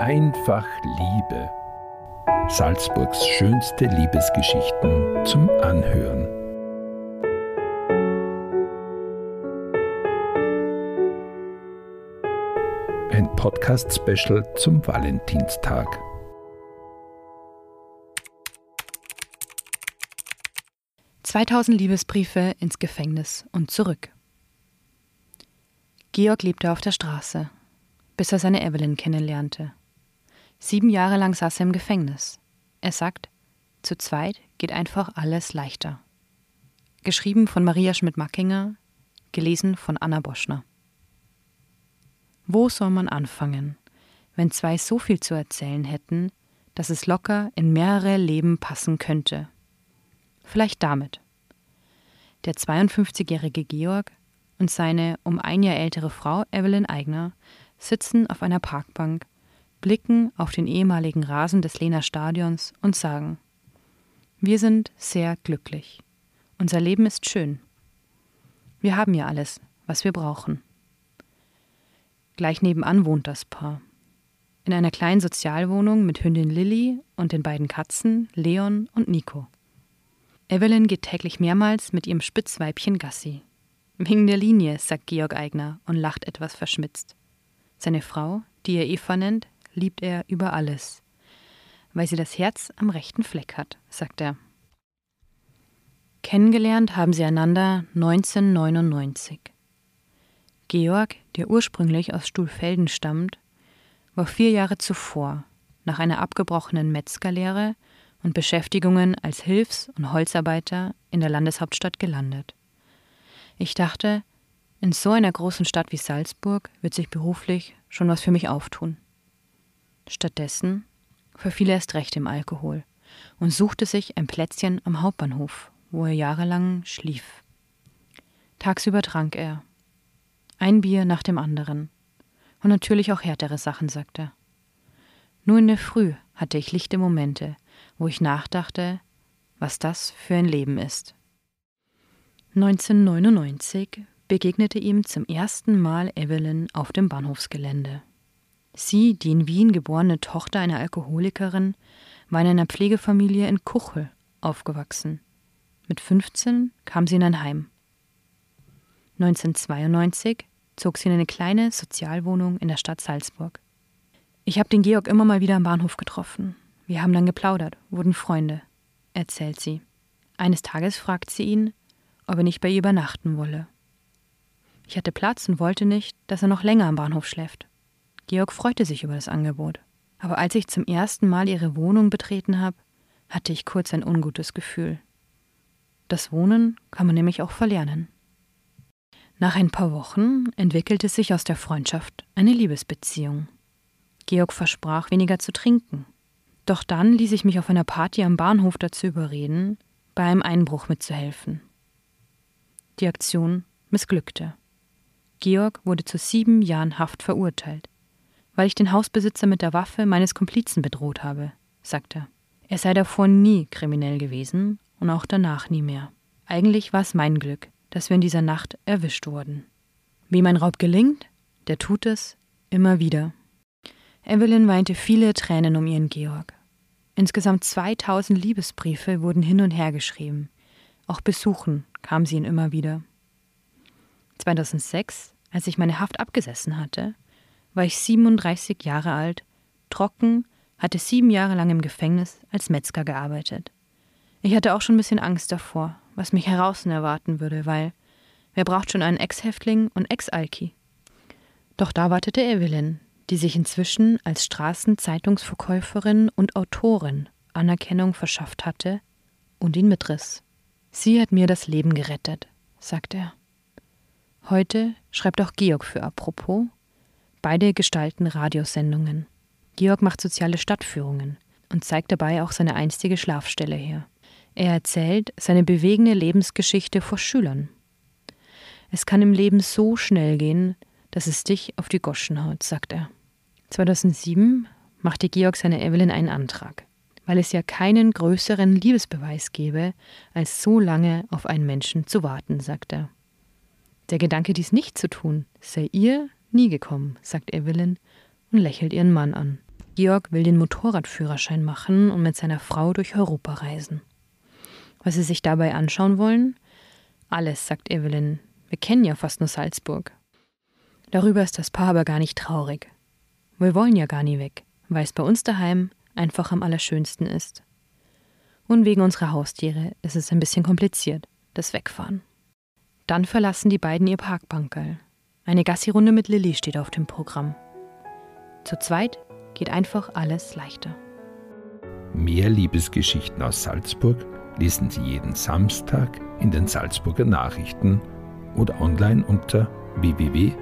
Einfach Liebe. Salzburgs schönste Liebesgeschichten zum Anhören. Ein Podcast-Special zum Valentinstag. »2000 Liebesbriefe ins Gefängnis und zurück«. Georg lebte auf der Straße, bis er seine Evelyn kennenlernte. Sieben Jahre lang saß er im Gefängnis. Er sagt, zu zweit geht einfach alles leichter. Geschrieben von Maria Schmidt-Mackinger, gelesen von Anna Boschner. Wo soll man anfangen, wenn zwei so viel zu erzählen hätten, dass es locker in mehrere Leben passen könnte? Vielleicht damit. Der 52-jährige Georg und seine um ein Jahr ältere Frau Evelyn Eigner sitzen auf einer Parkbank blicken auf den ehemaligen Rasen des Lehner Stadions und sagen, wir sind sehr glücklich. Unser Leben ist schön. Wir haben ja alles, was wir brauchen. Gleich nebenan wohnt das Paar. In einer kleinen Sozialwohnung mit Hündin Lilly und den beiden Katzen Leon und Nico. Evelyn geht täglich mehrmals mit ihrem Spitzweibchen Gassi. Wegen der Linie, sagt Georg Eigner und lacht etwas verschmitzt. Seine Frau, die er Eva nennt, liebt er über alles, weil sie das Herz am rechten Fleck hat, sagt er. Kennengelernt haben sie einander 1999. Georg, der ursprünglich aus Stuhlfelden stammt, war vier Jahre zuvor, nach einer abgebrochenen Metzgerlehre und Beschäftigungen als Hilfs- und Holzarbeiter in der Landeshauptstadt gelandet. Ich dachte, in so einer großen Stadt wie Salzburg wird sich beruflich schon was für mich auftun. Stattdessen verfiel er erst recht im Alkohol und suchte sich ein Plätzchen am Hauptbahnhof, wo er jahrelang schlief. Tagsüber trank er. Ein Bier nach dem anderen. Und natürlich auch härtere Sachen, sagte er. Nur in der Früh hatte ich lichte Momente, wo ich nachdachte, was das für ein Leben ist. 1999 begegnete ihm zum ersten Mal Evelyn auf dem Bahnhofsgelände. Sie, die in Wien geborene Tochter einer Alkoholikerin, war in einer Pflegefamilie in Kuchel aufgewachsen. Mit 15 kam sie in ein Heim. 1992 zog sie in eine kleine Sozialwohnung in der Stadt Salzburg. Ich habe den Georg immer mal wieder am Bahnhof getroffen. Wir haben dann geplaudert, wurden Freunde, erzählt sie. Eines Tages fragt sie ihn, ob er nicht bei ihr übernachten wolle. Ich hatte Platz und wollte nicht, dass er noch länger am Bahnhof schläft. Georg freute sich über das Angebot. Aber als ich zum ersten Mal ihre Wohnung betreten habe, hatte ich kurz ein ungutes Gefühl. Das Wohnen kann man nämlich auch verlernen. Nach ein paar Wochen entwickelte sich aus der Freundschaft eine Liebesbeziehung. Georg versprach, weniger zu trinken. Doch dann ließ ich mich auf einer Party am Bahnhof dazu überreden, bei einem Einbruch mitzuhelfen. Die Aktion missglückte. Georg wurde zu sieben Jahren Haft verurteilt weil ich den Hausbesitzer mit der Waffe meines Komplizen bedroht habe, sagte er. Er sei davor nie kriminell gewesen und auch danach nie mehr. Eigentlich war es mein Glück, dass wir in dieser Nacht erwischt wurden. Wie mein Raub gelingt, der tut es immer wieder. Evelyn weinte viele Tränen um ihren Georg. Insgesamt 2000 Liebesbriefe wurden hin und her geschrieben. Auch besuchen kam sie ihn immer wieder. 2006, als ich meine Haft abgesessen hatte, war ich 37 Jahre alt, trocken, hatte sieben Jahre lang im Gefängnis als Metzger gearbeitet. Ich hatte auch schon ein bisschen Angst davor, was mich heraußen erwarten würde, weil wer braucht schon einen Ex-Häftling und Ex-Alki? Doch da wartete Evelyn, die sich inzwischen als Straßenzeitungsverkäuferin und Autorin Anerkennung verschafft hatte und ihn mitriss. Sie hat mir das Leben gerettet, sagte er. Heute schreibt auch Georg für Apropos Beide gestalten Radiosendungen. Georg macht soziale Stadtführungen und zeigt dabei auch seine einstige Schlafstelle her. Er erzählt seine bewegende Lebensgeschichte vor Schülern. Es kann im Leben so schnell gehen, dass es dich auf die Goschen haut, sagt er. 2007 machte Georg seiner Evelyn einen Antrag, weil es ja keinen größeren Liebesbeweis gäbe, als so lange auf einen Menschen zu warten, sagt er. Der Gedanke, dies nicht zu tun, sei ihr nie gekommen, sagt Evelyn und lächelt ihren Mann an. Georg will den Motorradführerschein machen und mit seiner Frau durch Europa reisen. Was sie sich dabei anschauen wollen? Alles, sagt Evelyn. Wir kennen ja fast nur Salzburg. Darüber ist das Paar aber gar nicht traurig. Wir wollen ja gar nie weg, weil es bei uns daheim einfach am allerschönsten ist. Und wegen unserer Haustiere ist es ein bisschen kompliziert, das Wegfahren. Dann verlassen die beiden ihr Parkbankerl. Eine Gassi-Runde mit Lilly steht auf dem Programm. Zu zweit geht einfach alles leichter. Mehr Liebesgeschichten aus Salzburg lesen Sie jeden Samstag in den Salzburger Nachrichten oder online unter www.sn.at.